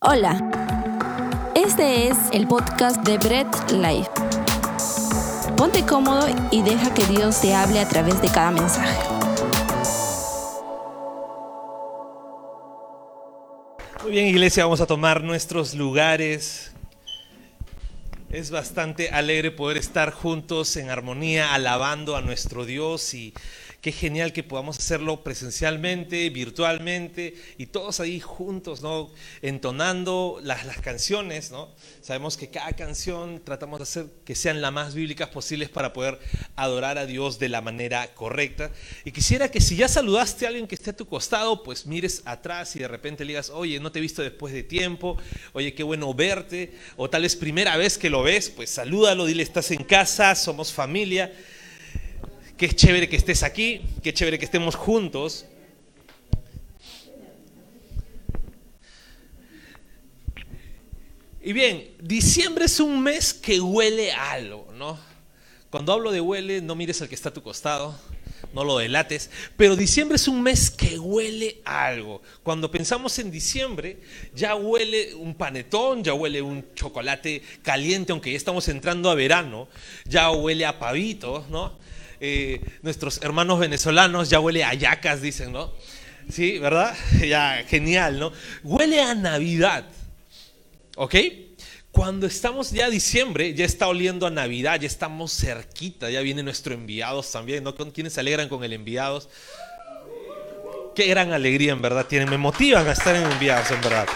Hola, este es el podcast de Bread Life. Ponte cómodo y deja que Dios te hable a través de cada mensaje. Muy bien, iglesia, vamos a tomar nuestros lugares. Es bastante alegre poder estar juntos en armonía, alabando a nuestro Dios y Qué genial que podamos hacerlo presencialmente, virtualmente y todos ahí juntos, ¿no? Entonando las, las canciones, ¿no? Sabemos que cada canción tratamos de hacer que sean las más bíblicas posibles para poder adorar a Dios de la manera correcta. Y quisiera que si ya saludaste a alguien que esté a tu costado, pues mires atrás y de repente le digas, oye, no te he visto después de tiempo, oye, qué bueno verte, o tal vez primera vez que lo ves, pues salúdalo, dile, estás en casa, somos familia. Qué chévere que estés aquí, qué chévere que estemos juntos. Y bien, diciembre es un mes que huele a algo, ¿no? Cuando hablo de huele, no mires al que está a tu costado, no lo delates, pero diciembre es un mes que huele a algo. Cuando pensamos en diciembre, ya huele un panetón, ya huele un chocolate caliente, aunque ya estamos entrando a verano, ya huele a pavito, ¿no? Eh, nuestros hermanos venezolanos, ya huele a yacas, dicen, ¿no? Sí, ¿verdad? Ya, genial, ¿no? Huele a Navidad, ¿ok? Cuando estamos ya diciembre, ya está oliendo a Navidad, ya estamos cerquita, ya viene nuestro enviados también, ¿no? ¿Quiénes se alegran con el enviados? Qué gran alegría, en verdad, tienen, me motivan a estar en enviados, en verdad.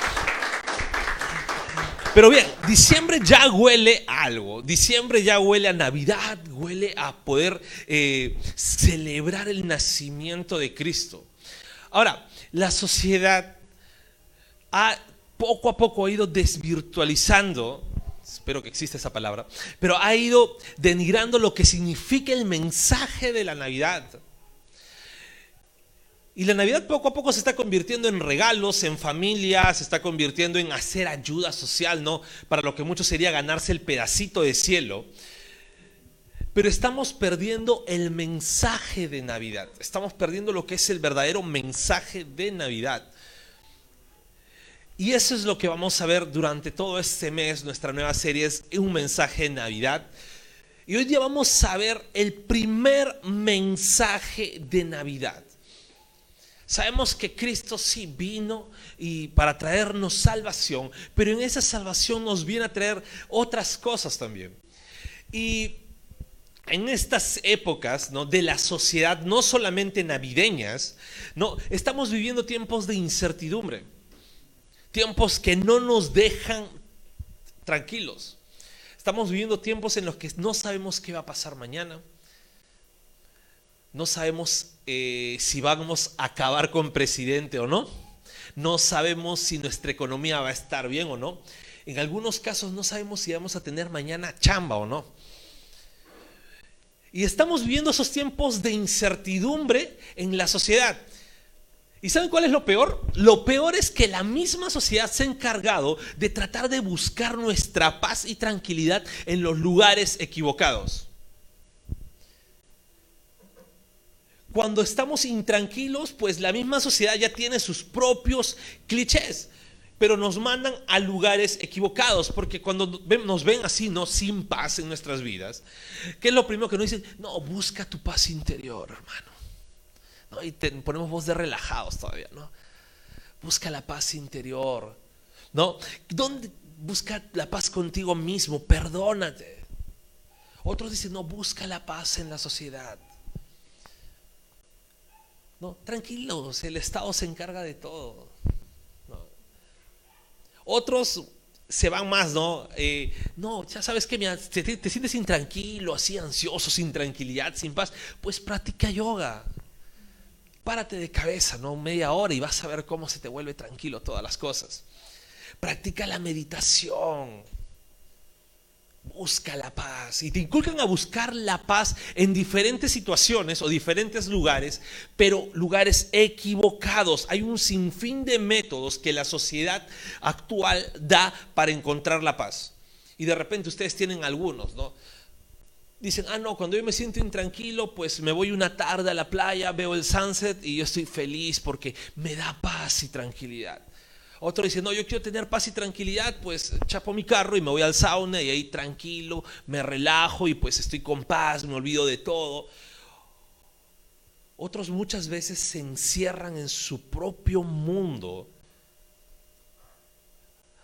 Pero bien, diciembre ya huele a algo. Diciembre ya huele a Navidad, huele a poder eh, celebrar el nacimiento de Cristo. Ahora, la sociedad ha poco a poco ido desvirtualizando, espero que exista esa palabra, pero ha ido denigrando lo que significa el mensaje de la Navidad. Y la Navidad poco a poco se está convirtiendo en regalos, en familia, se está convirtiendo en hacer ayuda social, ¿no? Para lo que mucho sería ganarse el pedacito de cielo. Pero estamos perdiendo el mensaje de Navidad. Estamos perdiendo lo que es el verdadero mensaje de Navidad. Y eso es lo que vamos a ver durante todo este mes. Nuestra nueva serie es un mensaje de Navidad. Y hoy día vamos a ver el primer mensaje de Navidad. Sabemos que Cristo sí vino y para traernos salvación, pero en esa salvación nos viene a traer otras cosas también. Y en estas épocas ¿no? de la sociedad, no solamente navideñas, no, estamos viviendo tiempos de incertidumbre, tiempos que no nos dejan tranquilos. Estamos viviendo tiempos en los que no sabemos qué va a pasar mañana, no sabemos eh, si vamos a acabar con presidente o no. No sabemos si nuestra economía va a estar bien o no. En algunos casos no sabemos si vamos a tener mañana chamba o no. Y estamos viviendo esos tiempos de incertidumbre en la sociedad. ¿Y saben cuál es lo peor? Lo peor es que la misma sociedad se ha encargado de tratar de buscar nuestra paz y tranquilidad en los lugares equivocados. Cuando estamos intranquilos, pues la misma sociedad ya tiene sus propios clichés, pero nos mandan a lugares equivocados, porque cuando nos ven así, no sin paz en nuestras vidas, ¿qué es lo primero que nos dicen? No, busca tu paz interior, hermano. ¿No? Y ponemos voz de relajados todavía, ¿no? Busca la paz interior, ¿no? ¿Dónde busca la paz contigo mismo? Perdónate. Otros dicen, no, busca la paz en la sociedad. No, tranquilos, el Estado se encarga de todo. Otros se van más, ¿no? Eh, no, ya sabes que te, te, sientes intranquilo, así ansioso, sin tranquilidad, sin paz, pues practica yoga. Párate de cabeza, ¿no? Media hora y vas a ver cómo se te vuelve tranquilo todas las cosas. Practica la meditación. Busca la paz y te inculcan a buscar la paz en diferentes situaciones o diferentes lugares, pero lugares equivocados. Hay un sinfín de métodos que la sociedad actual da para encontrar la paz. Y de repente ustedes tienen algunos, ¿no? Dicen, ah, no, cuando yo me siento intranquilo, pues me voy una tarde a la playa, veo el sunset y yo estoy feliz porque me da paz y tranquilidad. Otro dice, no, yo quiero tener paz y tranquilidad, pues chapo mi carro y me voy al sauna y ahí tranquilo, me relajo y pues estoy con paz, me olvido de todo. Otros muchas veces se encierran en su propio mundo,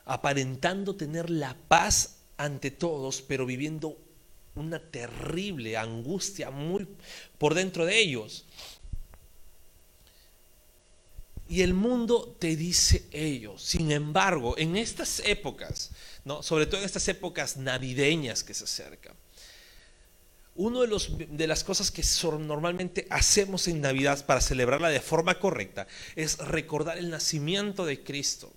aparentando tener la paz ante todos, pero viviendo una terrible angustia muy por dentro de ellos. Y el mundo te dice ello. Sin embargo, en estas épocas, ¿no? sobre todo en estas épocas navideñas que se acercan, una de, de las cosas que normalmente hacemos en Navidad para celebrarla de forma correcta es recordar el nacimiento de Cristo.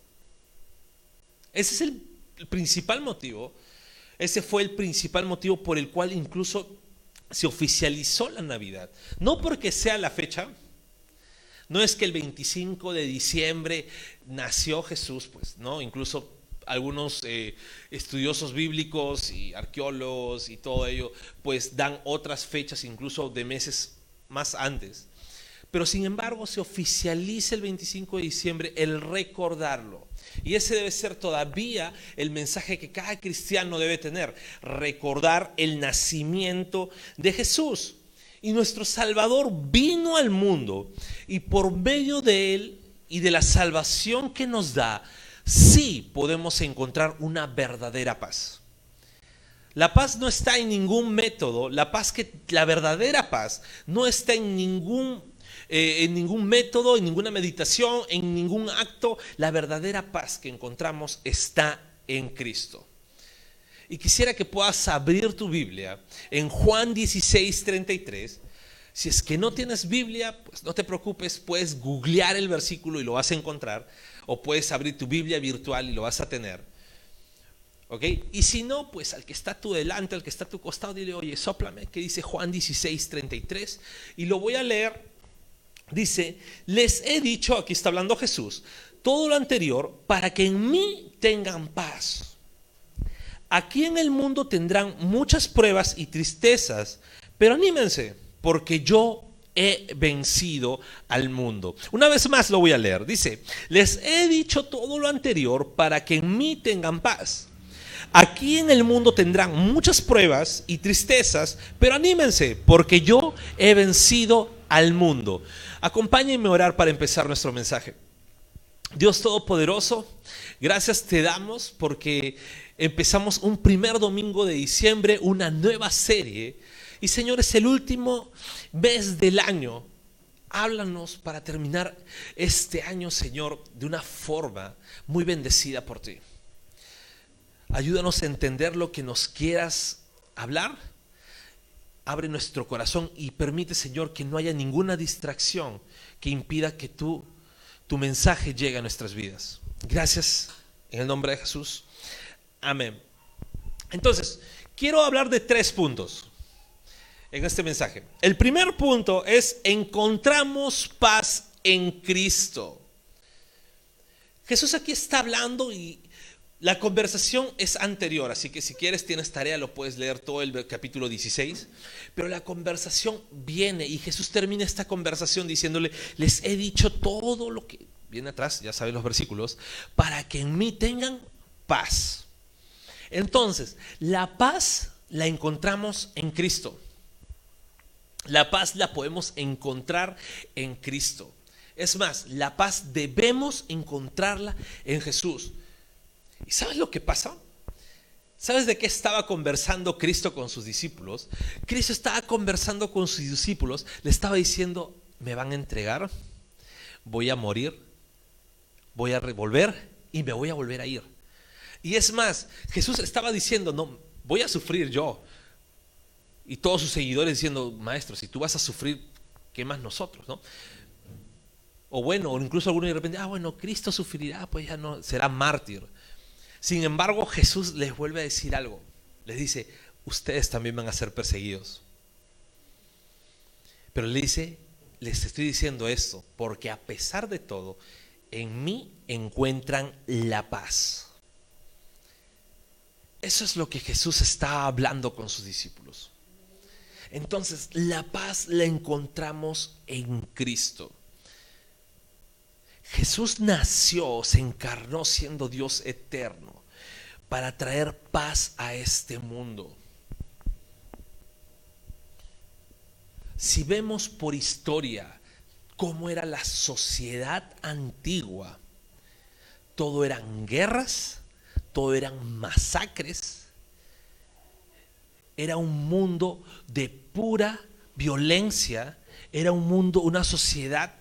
Ese es el, el principal motivo, ese fue el principal motivo por el cual incluso se oficializó la Navidad. No porque sea la fecha, no es que el 25 de diciembre nació Jesús, pues, ¿no? Incluso algunos eh, estudiosos bíblicos y arqueólogos y todo ello, pues dan otras fechas, incluso de meses más antes. Pero sin embargo se oficializa el 25 de diciembre el recordarlo. Y ese debe ser todavía el mensaje que cada cristiano debe tener, recordar el nacimiento de Jesús. Y nuestro Salvador vino al mundo y por medio de él y de la salvación que nos da, sí podemos encontrar una verdadera paz. La paz no está en ningún método, la paz la verdadera paz no está en ningún eh, en ningún método, en ninguna meditación, en ningún acto. La verdadera paz que encontramos está en Cristo. Y quisiera que puedas abrir tu Biblia en Juan 16, 33. Si es que no tienes Biblia, pues no te preocupes, puedes googlear el versículo y lo vas a encontrar. O puedes abrir tu Biblia virtual y lo vas a tener. ¿Ok? Y si no, pues al que está a tu delante, al que está a tu costado, dile, oye, soplame, que dice Juan 16, 33. Y lo voy a leer. Dice, les he dicho, aquí está hablando Jesús, todo lo anterior para que en mí tengan paz. Aquí en el mundo tendrán muchas pruebas y tristezas, pero anímense, porque yo he vencido al mundo. Una vez más lo voy a leer. Dice, les he dicho todo lo anterior para que en mí tengan paz. Aquí en el mundo tendrán muchas pruebas y tristezas, pero anímense, porque yo he vencido al mundo. Acompáñenme a orar para empezar nuestro mensaje. Dios Todopoderoso, gracias te damos porque empezamos un primer domingo de diciembre, una nueva serie. Y Señor, es el último mes del año. Háblanos para terminar este año, Señor, de una forma muy bendecida por ti. Ayúdanos a entender lo que nos quieras hablar. Abre nuestro corazón y permite, Señor, que no haya ninguna distracción que impida que tú tu mensaje llegue a nuestras vidas. Gracias en el nombre de Jesús. Amén. Entonces, quiero hablar de tres puntos en este mensaje. El primer punto es encontramos paz en Cristo. Jesús aquí está hablando y la conversación es anterior, así que si quieres tienes tarea, lo puedes leer todo el capítulo 16, pero la conversación viene y Jesús termina esta conversación diciéndole, les he dicho todo lo que viene atrás, ya saben los versículos, para que en mí tengan paz. Entonces, la paz la encontramos en Cristo. La paz la podemos encontrar en Cristo. Es más, la paz debemos encontrarla en Jesús. ¿Y sabes lo que pasa? ¿Sabes de qué estaba conversando Cristo con sus discípulos? Cristo estaba conversando con sus discípulos, le estaba diciendo, me van a entregar, voy a morir, voy a revolver y me voy a volver a ir. Y es más, Jesús estaba diciendo, no, voy a sufrir yo. Y todos sus seguidores diciendo, maestro, si tú vas a sufrir, ¿qué más nosotros? ¿no? O bueno, o incluso algunos de repente, ah, bueno, Cristo sufrirá, pues ya no, será mártir. Sin embargo, Jesús les vuelve a decir algo. Les dice, ustedes también van a ser perseguidos. Pero le dice, les estoy diciendo esto, porque a pesar de todo, en mí encuentran la paz. Eso es lo que Jesús está hablando con sus discípulos. Entonces, la paz la encontramos en Cristo. Jesús nació, se encarnó siendo Dios eterno para traer paz a este mundo. Si vemos por historia cómo era la sociedad antigua, todo eran guerras, todo eran masacres, era un mundo de pura violencia, era un mundo, una sociedad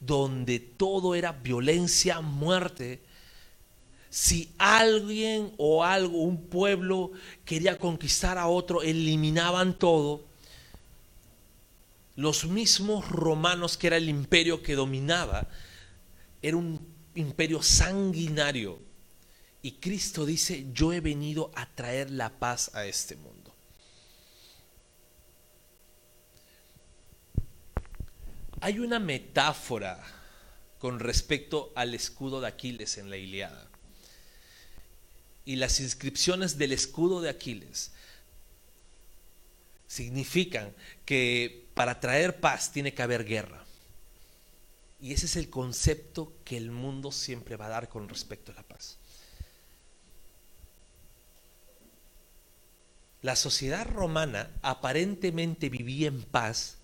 donde todo era violencia, muerte. Si alguien o algo, un pueblo quería conquistar a otro, eliminaban todo. Los mismos romanos, que era el imperio que dominaba, era un imperio sanguinario. Y Cristo dice, yo he venido a traer la paz a este mundo. Hay una metáfora con respecto al escudo de Aquiles en la Iliada. Y las inscripciones del escudo de Aquiles significan que para traer paz tiene que haber guerra. Y ese es el concepto que el mundo siempre va a dar con respecto a la paz. La sociedad romana aparentemente vivía en paz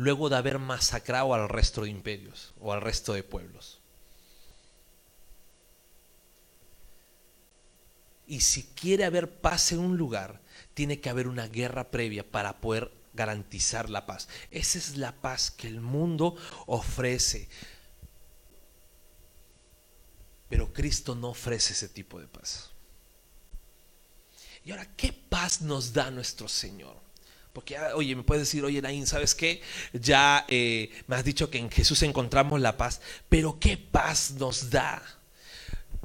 luego de haber masacrado al resto de imperios o al resto de pueblos. Y si quiere haber paz en un lugar, tiene que haber una guerra previa para poder garantizar la paz. Esa es la paz que el mundo ofrece. Pero Cristo no ofrece ese tipo de paz. Y ahora, ¿qué paz nos da nuestro Señor? Porque, ah, oye, me puedes decir, oye, Naín, ¿sabes qué? Ya eh, me has dicho que en Jesús encontramos la paz, pero ¿qué paz nos da?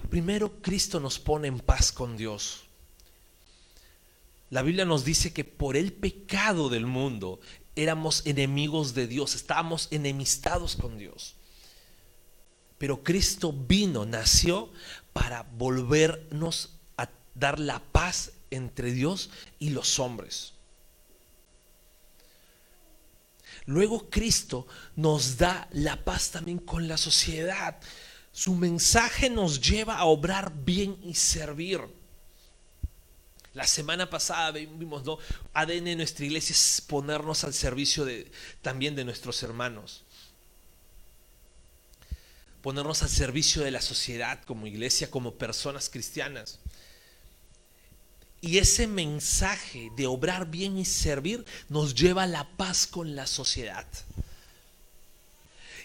Primero, Cristo nos pone en paz con Dios. La Biblia nos dice que por el pecado del mundo éramos enemigos de Dios, estábamos enemistados con Dios. Pero Cristo vino, nació para volvernos a dar la paz entre Dios y los hombres. Luego Cristo nos da la paz también con la sociedad. Su mensaje nos lleva a obrar bien y servir. La semana pasada vimos, ¿no? ADN de nuestra iglesia es ponernos al servicio de, también de nuestros hermanos. Ponernos al servicio de la sociedad como iglesia, como personas cristianas. Y ese mensaje de obrar bien y servir nos lleva a la paz con la sociedad.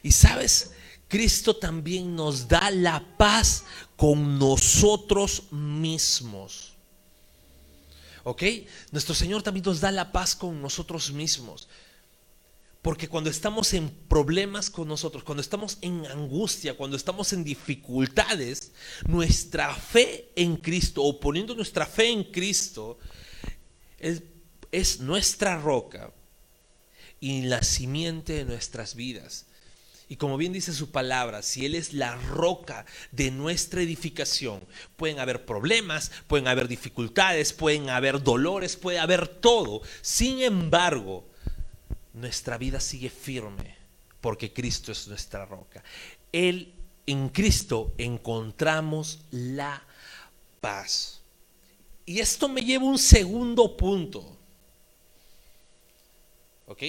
Y sabes, Cristo también nos da la paz con nosotros mismos. ¿Ok? Nuestro Señor también nos da la paz con nosotros mismos. Porque cuando estamos en problemas con nosotros, cuando estamos en angustia, cuando estamos en dificultades, nuestra fe en Cristo o poniendo nuestra fe en Cristo es, nuestra roca y la simiente de nuestras vidas. Y como bien dice su palabra, si Él es la roca de nuestra edificación, pueden haber problemas, pueden haber dificultades, pueden haber dolores, puede haber todo. Sin embargo, nuestra vida sigue firme porque Cristo es nuestra roca. Él, en Cristo encontramos la paz. Y esto me lleva a un segundo punto. ¿Ok?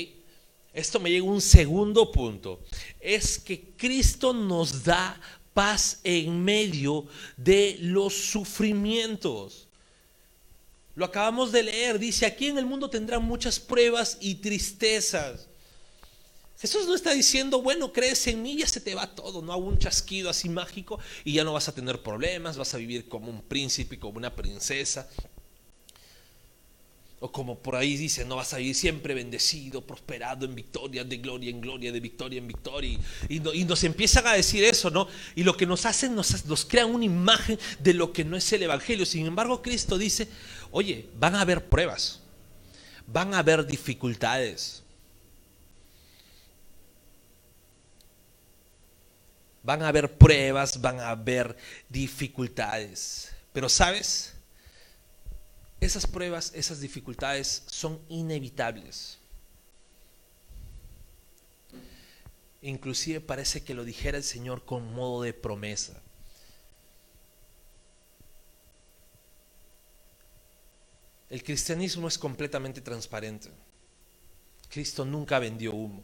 Esto me lleva a un segundo punto. Es que Cristo nos da paz en medio de los sufrimientos. Lo acabamos de leer, dice, aquí en el mundo tendrán muchas pruebas y tristezas. Jesús no está diciendo, bueno, crees en mí, ya se te va todo, no hago un chasquido así mágico y ya no vas a tener problemas, vas a vivir como un príncipe, como una princesa. O como por ahí dice, no vas a vivir siempre bendecido, prosperado en victoria, de gloria en gloria, de victoria en victoria. Y, nos empiezan a decir eso, ¿no? Y lo que nos hacen, nos, nos crean una imagen de lo que no es el Evangelio. Sin embargo, Cristo dice, oye, van a haber pruebas, van a haber dificultades. Van a haber pruebas, van a haber dificultades. Pero sabes, esas pruebas, esas dificultades son inevitables. Inclusive parece que lo dijera el Señor con modo de promesa. El cristianismo es completamente transparente. Cristo nunca vendió humo.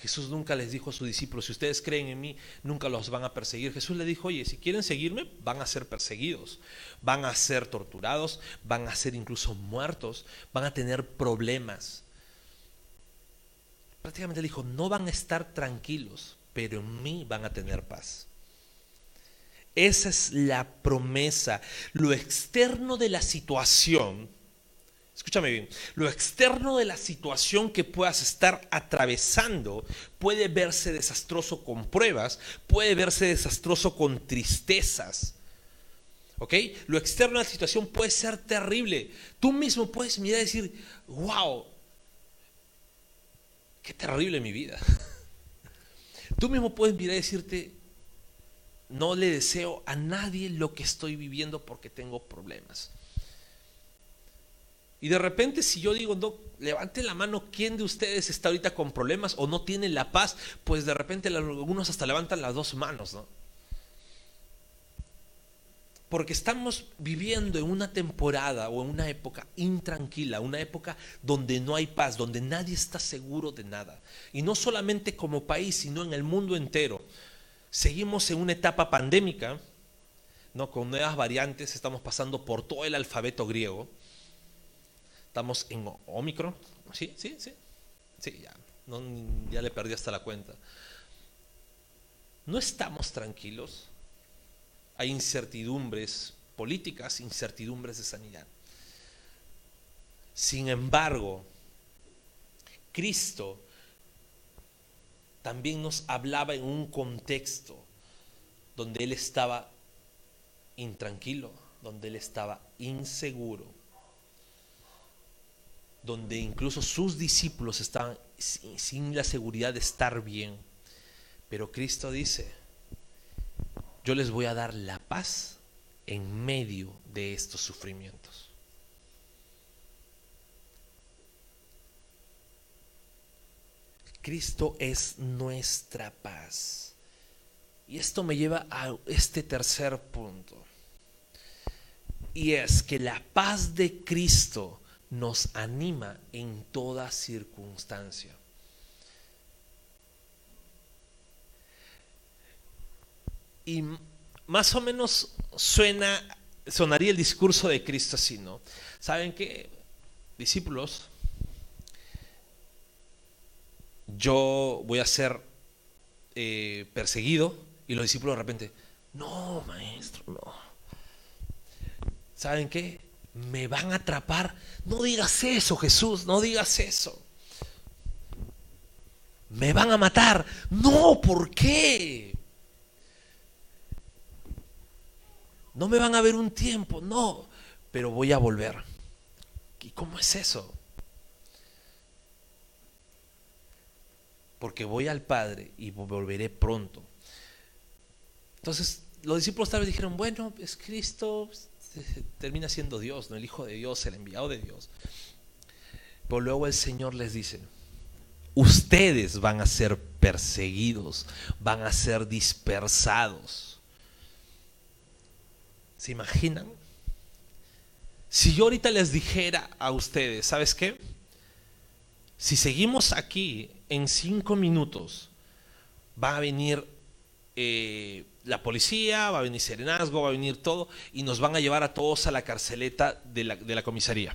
Jesús nunca les dijo a sus discípulos, si ustedes creen en mí, nunca los van a perseguir. Jesús le dijo, oye, si quieren seguirme, van a ser perseguidos, van a ser torturados, van a ser incluso muertos, van a tener problemas. Prácticamente dijo, no van a estar tranquilos, pero en mí van a tener paz. Esa es la promesa. Lo externo de la situación Escúchame bien, lo externo de la situación que puedas estar atravesando puede verse desastroso con pruebas, puede verse desastroso con tristezas. ¿Ok? Lo externo de la situación puede ser terrible. Tú mismo puedes mirar y decir, wow, qué terrible mi vida. Tú mismo puedes mirar y decirte, no le deseo a nadie lo que estoy viviendo porque tengo problemas. Y de repente si yo digo, no, levante la mano, ¿quién de ustedes está ahorita con problemas o no tiene la paz? Pues de repente algunos hasta levantan las dos manos, ¿no? Porque estamos viviendo en una temporada o en una época intranquila, una época donde no hay paz, donde nadie está seguro de nada. Y no solamente como país, sino en el mundo entero. Seguimos en una etapa pandémica, ¿no? con nuevas variantes, estamos pasando por todo el alfabeto griego Estamos en Omicron. Sí, sí, sí. Sí, ya. ya le perdí hasta la cuenta. No estamos tranquilos. Hay incertidumbres políticas, incertidumbres de sanidad. Sin embargo, Cristo también nos hablaba en un contexto donde Él estaba intranquilo, donde Él estaba inseguro donde incluso sus discípulos estaban sin la seguridad de estar bien. Pero Cristo dice, yo les voy a dar la paz en medio de estos sufrimientos. Cristo es nuestra paz. Y esto me lleva a este tercer punto. Y es que la paz de Cristo nos anima en toda circunstancia. Y más o menos suena, sonaría el discurso de Cristo así, ¿no? ¿Saben qué? Discípulos, yo voy a ser eh, perseguido y los discípulos de repente, no, maestro, no. ¿Saben qué? Me van a atrapar. No digas eso, Jesús, no digas eso. Me van a matar. No, ¿por qué? No me van a ver un tiempo, no, pero voy a volver. ¿Y cómo es eso? Porque voy al Padre y volveré pronto. Entonces, los discípulos tal vez dijeron, bueno, es Cristo, termina siendo Dios, no el Hijo de Dios, el enviado de Dios. Pero luego el Señor les dice, ustedes van a ser perseguidos, van a ser dispersados. ¿Se imaginan? Si yo ahorita les dijera a ustedes, ¿sabes qué? Si seguimos aquí en cinco minutos, va a venir eh, la policía, va a venir Serenazgo, va a venir todo, y nos van a llevar a todos a la carceleta de la, comisaría.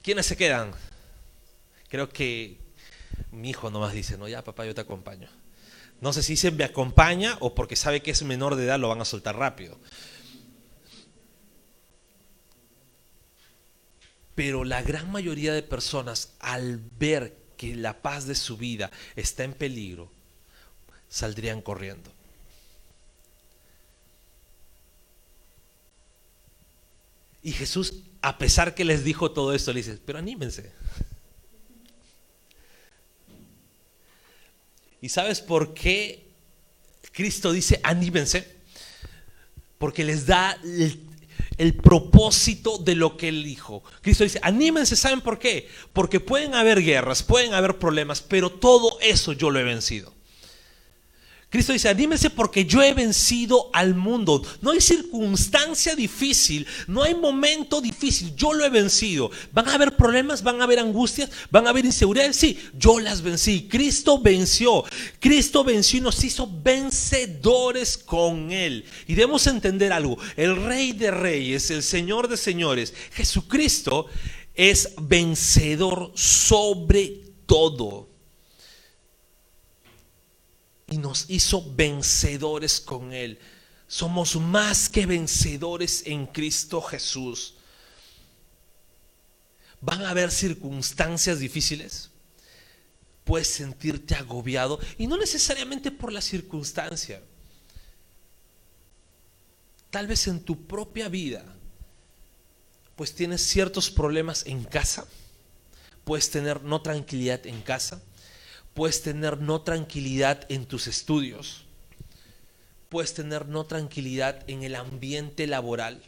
¿Quiénes se quedan? Creo que mi hijo nomás dice, no, ya papá, yo te acompaño. No sé si dice me acompaña o porque sabe que es menor de edad lo van a soltar rápido. Pero la gran mayoría de personas al ver que la paz de su vida está en peligro, saldrían corriendo. Y Jesús, a pesar que les dijo todo esto, le dice, pero anímense. ¿Y sabes por qué Cristo dice anímense? Porque les da el propósito de lo que él dijo. Cristo dice, anímense, ¿saben por qué? Porque pueden haber guerras, pueden haber problemas, pero todo eso yo lo he vencido. Cristo dice, anímense porque yo he vencido al mundo. No hay circunstancia difícil, no hay momento difícil, yo lo he vencido. ¿Van a haber problemas? ¿Van a haber angustias? ¿Van a haber inseguridades? Sí, yo las vencí. Cristo venció. Cristo venció y nos hizo vencedores con Él. Y debemos entender algo. El Rey de Reyes, el Señor de Señores, Jesucristo es vencedor sobre todo y nos hizo vencedores con Él. Somos más que vencedores en Cristo Jesús. Van a haber circunstancias difíciles. Puedes sentirte agobiado y no necesariamente por la circunstancia. Tal vez en tu propia vida, pues tienes ciertos problemas en casa. Puedes tener no tranquilidad en casa Puedes tener no tranquilidad en tus estudios. Puedes tener no tranquilidad en el ambiente laboral.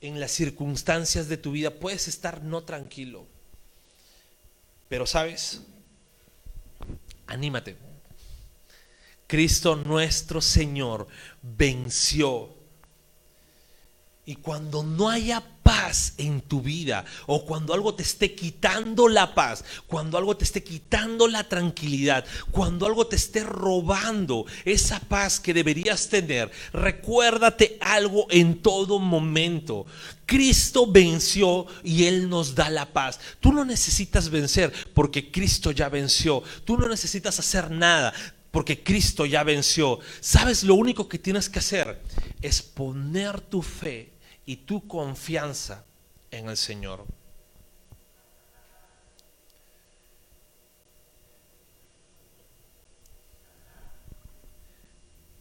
En las circunstancias de tu vida puedes estar no tranquilo. Pero sabes, anímate. Cristo nuestro Señor venció. Y cuando no haya paz en tu vida o cuando algo te esté quitando la paz, cuando algo te esté quitando la tranquilidad, cuando algo te esté robando esa paz que deberías tener, recuérdate algo en todo momento. Cristo venció y Él nos da la paz. Tú no necesitas vencer porque Cristo ya venció. Tú no necesitas hacer nada porque Cristo ya venció. ¿Sabes? Lo único que tienes que hacer es poner tu fe y tu confianza en el Señor.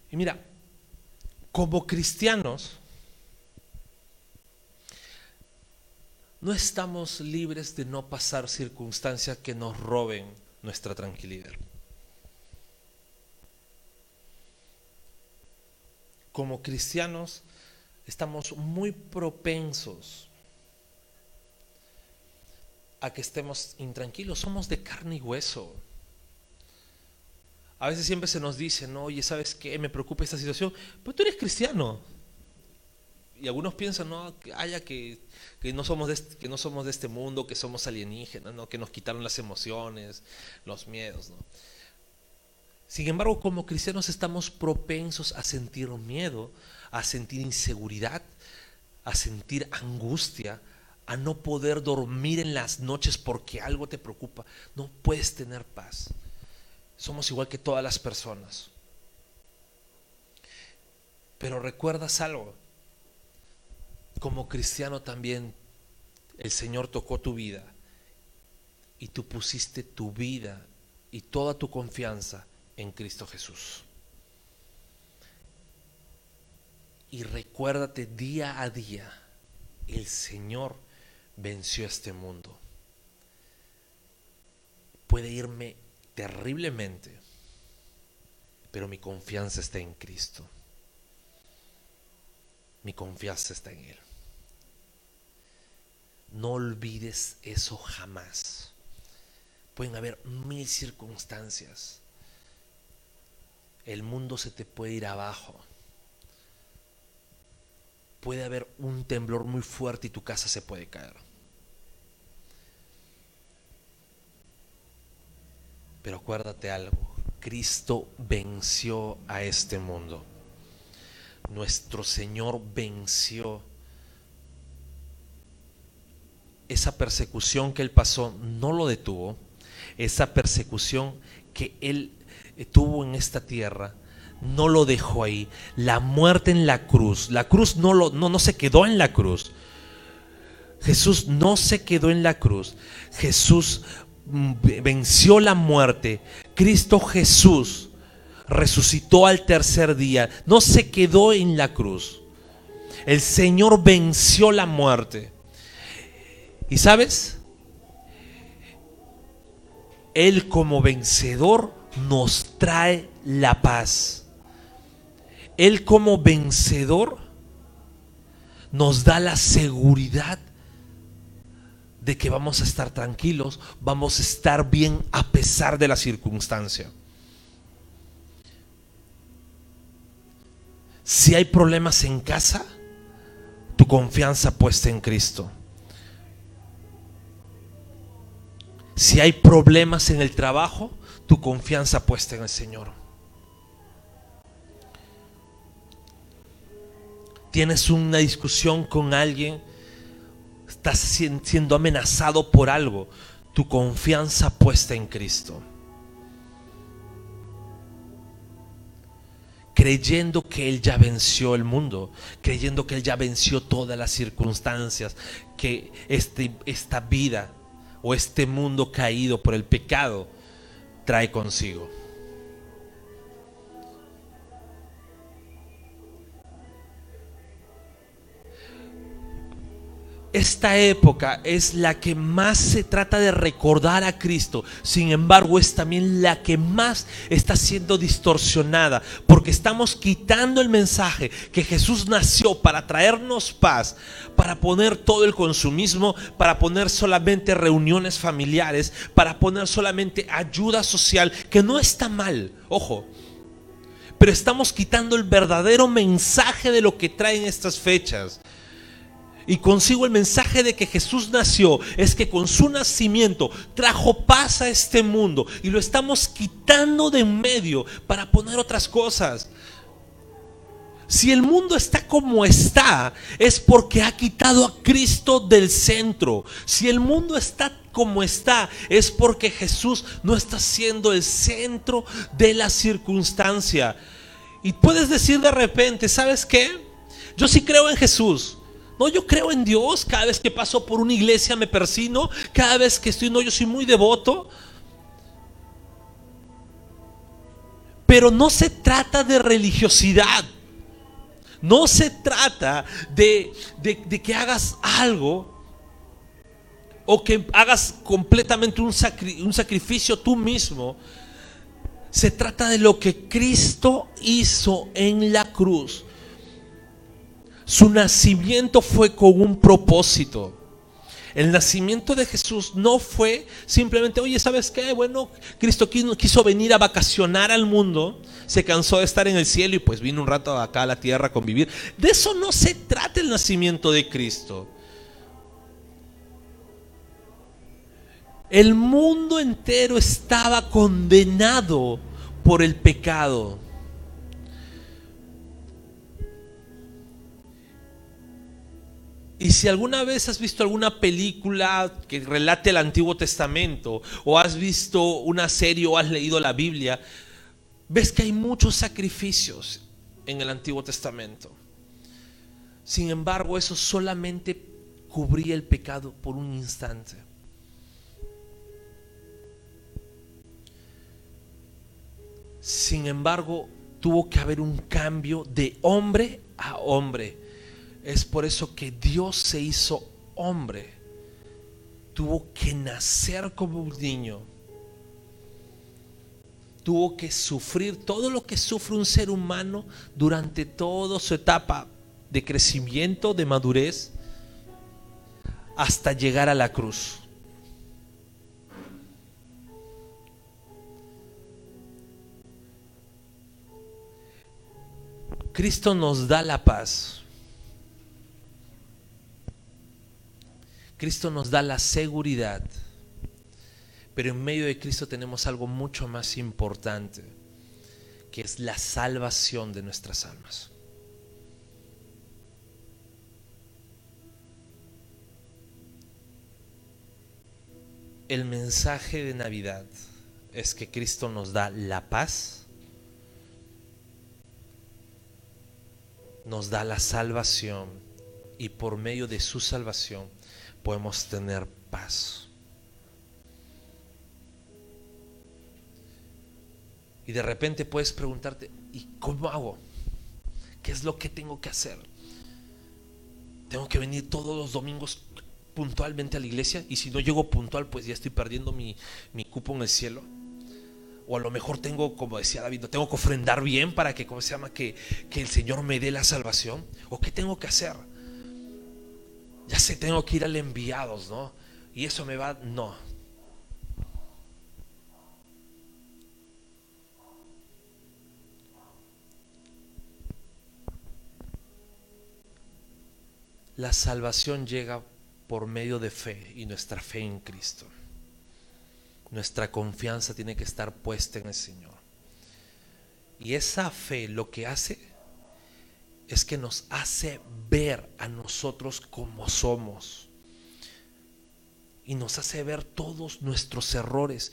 Y mira, como cristianos, no estamos libres de no pasar circunstancias que nos roben nuestra tranquilidad. Como cristianos, estamos muy propensos a que estemos intranquilos. Somos de carne y hueso. A veces siempre se nos dice, no, oye, ¿sabes qué? Me preocupa esta situación. Pero tú eres cristiano. Y algunos piensan, no, que haya que, no somos de este, que no somos de este mundo, que somos alienígenas, ¿no? que nos quitaron las emociones, los miedos. ¿no? Sin embargo, como cristianos estamos propensos a sentir miedo, a sentir inseguridad, a sentir angustia, a no poder dormir en las noches porque algo te preocupa. No puedes tener paz. Somos igual que todas las personas. Pero recuerdas algo. Como cristiano también el Señor tocó tu vida y tú pusiste tu vida y toda tu confianza en Cristo Jesús. Y recuérdate día a día, el Señor venció este mundo. Puede irme terriblemente, pero mi confianza está en Cristo. Mi confianza está en Él. No olvides eso jamás. Pueden haber mil circunstancias. El mundo se te puede ir abajo puede haber un temblor muy fuerte y tu casa se puede caer. Pero acuérdate algo, Cristo venció a este mundo. Nuestro Señor venció esa persecución que Él pasó, no lo detuvo. Esa persecución que Él tuvo en esta tierra, no lo dejó ahí. La muerte en la cruz, la cruz no, lo, no, no se quedó en la cruz. Jesús no se quedó en la cruz. Jesús mm, venció la muerte. Cristo Jesús resucitó al tercer día. No se quedó en la cruz. El Señor venció la muerte. ¿Y sabes? Él como vencedor nos trae la paz. Él como vencedor nos da la seguridad de que vamos a estar tranquilos, vamos a estar bien a pesar de la circunstancia. Si hay problemas en casa, tu confianza puesta en Cristo. Si hay problemas en el trabajo, tu confianza puesta en el Señor. Tienes una discusión con alguien, estás siendo amenazado por algo, tu confianza puesta en Cristo. creyendo que Él ya venció el mundo, creyendo que Él ya venció todas las circunstancias, que este, esta vida o este mundo caído por el pecado trae consigo. Esta época es la que más se trata de recordar a Cristo. Sin embargo, es también la que más está siendo distorsionada. Porque estamos quitando el mensaje que Jesús nació para traernos paz, para poner todo el consumismo, para poner solamente reuniones familiares, para poner solamente ayuda social, que no está mal. Ojo. Pero estamos quitando el verdadero mensaje de lo que traen estas fechas y consigo el mensaje de que Jesús nació, es que con su nacimiento trajo paz a este mundo y lo estamos quitando de en medio para poner otras cosas. Si el mundo está como está, es porque ha quitado a Cristo del centro. Si el mundo está como está, es porque Jesús no está siendo el centro de la circunstancia. Y puedes decir de repente, ¿sabes qué? Yo sí creo en Jesús. No, yo creo en Dios. Cada vez que paso por una iglesia me persino. Cada vez que estoy, no, yo soy muy devoto. Pero no se trata de religiosidad. No se trata de, que hagas algo o que hagas completamente un, un sacrificio tú mismo. Se trata de lo que Cristo hizo en la cruz su nacimiento fue con un propósito. El nacimiento de Jesús no fue simplemente, oye, ¿sabes qué? Bueno, Cristo quiso venir a vacacionar al mundo, se cansó de estar en el cielo y pues vino un rato acá a la tierra a convivir. De eso no se trata el nacimiento de Cristo. El mundo entero estaba condenado por el pecado. Y si alguna vez has visto alguna película que relate el Antiguo Testamento, o has visto una serie o has leído la Biblia, ves que hay muchos sacrificios en el Antiguo Testamento. Sin embargo, eso solamente cubría el pecado por un instante. Sin embargo, tuvo que haber un cambio de hombre a hombre es por eso que Dios se hizo hombre. Tuvo que nacer como un niño. Tuvo que sufrir todo lo que sufre un ser humano durante toda su etapa de crecimiento, de madurez, hasta llegar a la cruz. Cristo nos da la paz. Cristo nos da la seguridad, pero en medio de Cristo tenemos algo mucho más importante, que es la salvación de nuestras almas. El mensaje de Navidad es que Cristo nos da la paz, nos da la salvación y por medio de su salvación podemos tener paz. Y de repente puedes preguntarte, ¿y cómo hago? ¿Qué es lo que tengo que hacer? ¿Tengo que venir todos los domingos puntualmente a la iglesia? Y si no llego puntual, pues ya estoy perdiendo mi, mi cupo en el cielo. O a lo mejor tengo, como decía David, tengo que ofrendar bien para que, ¿cómo se llama? Que, que el Señor me dé la salvación. ¿O qué tengo que hacer? Ya sé, tengo que ir al enviados, ¿no? Y eso me va, no. La salvación llega por medio de fe y nuestra fe en Cristo. Nuestra confianza tiene que estar puesta en el Señor. Y esa fe lo que hace es que nos hace ver a nosotros como somos. Y nos hace ver todos nuestros errores.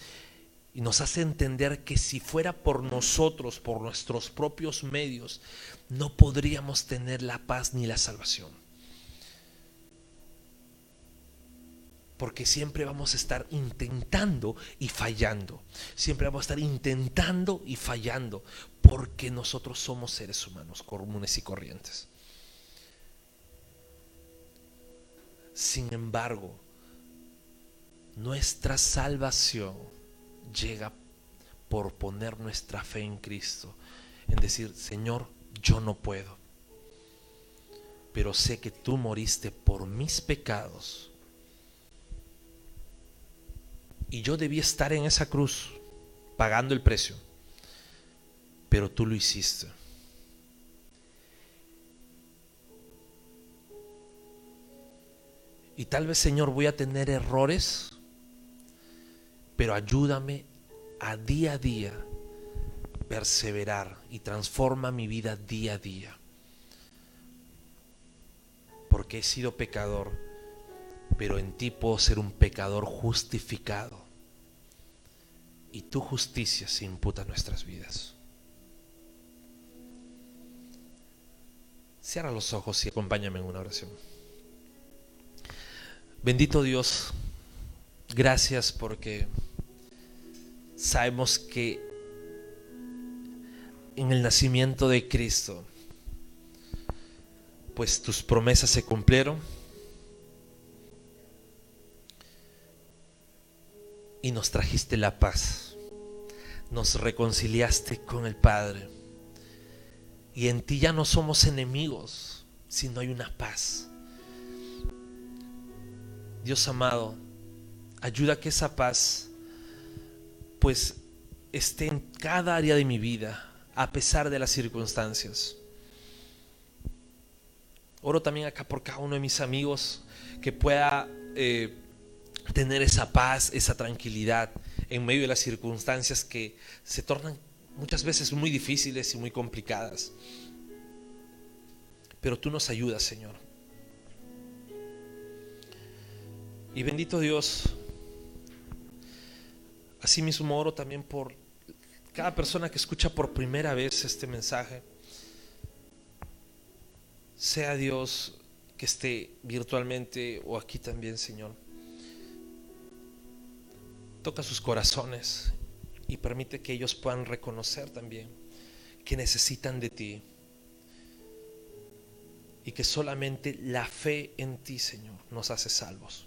Y nos hace entender que si fuera por nosotros, por nuestros propios medios, no podríamos tener la paz ni la salvación. porque siempre vamos a estar intentando y fallando. Siempre vamos a estar intentando y fallando, porque nosotros somos seres humanos comunes y corrientes. Sin embargo, nuestra salvación llega por poner nuestra fe en Cristo, en decir, Señor, yo no puedo, pero sé que tú moriste por mis pecados y yo debía estar en esa cruz, pagando el precio. Pero tú lo hiciste. Y tal vez, Señor, voy a tener errores, pero ayúdame a día a día perseverar y transforma mi vida día a día. Porque he sido pecador pero en ti puedo ser un pecador justificado. Y tu justicia se imputa a nuestras vidas. Cierra los ojos y acompáñame en una oración. Bendito Dios, gracias porque sabemos que en el nacimiento de Cristo, pues tus promesas se cumplieron y nos trajiste la paz. Nos reconciliaste con el Padre. Y en ti ya no somos enemigos, sino hay una paz. Dios amado, ayuda a que esa paz pues esté en cada área de mi vida, a pesar de las circunstancias. Oro también acá por cada uno de mis amigos que pueda eh, tener esa paz, esa tranquilidad en medio de las circunstancias que se tornan muchas veces muy difíciles y muy complicadas. Pero tú nos ayudas, Señor. Y bendito Dios, así mismo oro también por cada persona que escucha por primera vez este mensaje. Sea Dios que esté virtualmente o aquí también, Señor toca sus corazones y permite que ellos puedan reconocer también que necesitan de ti y que solamente la fe en ti, Señor, nos hace salvos.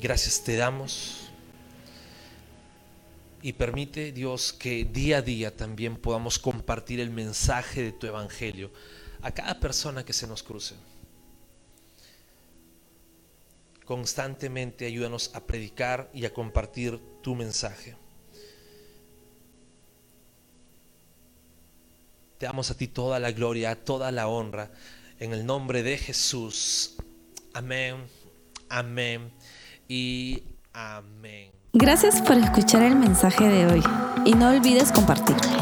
Gracias te damos y permite Dios que día a día también podamos compartir el mensaje de tu evangelio a cada persona que se nos cruce constantemente ayúdanos a predicar y a compartir tu mensaje. Te damos a ti toda la gloria, toda la honra, en el nombre de Jesús. Amén, amén y amén. Gracias por escuchar el mensaje de hoy y no olvides compartirlo.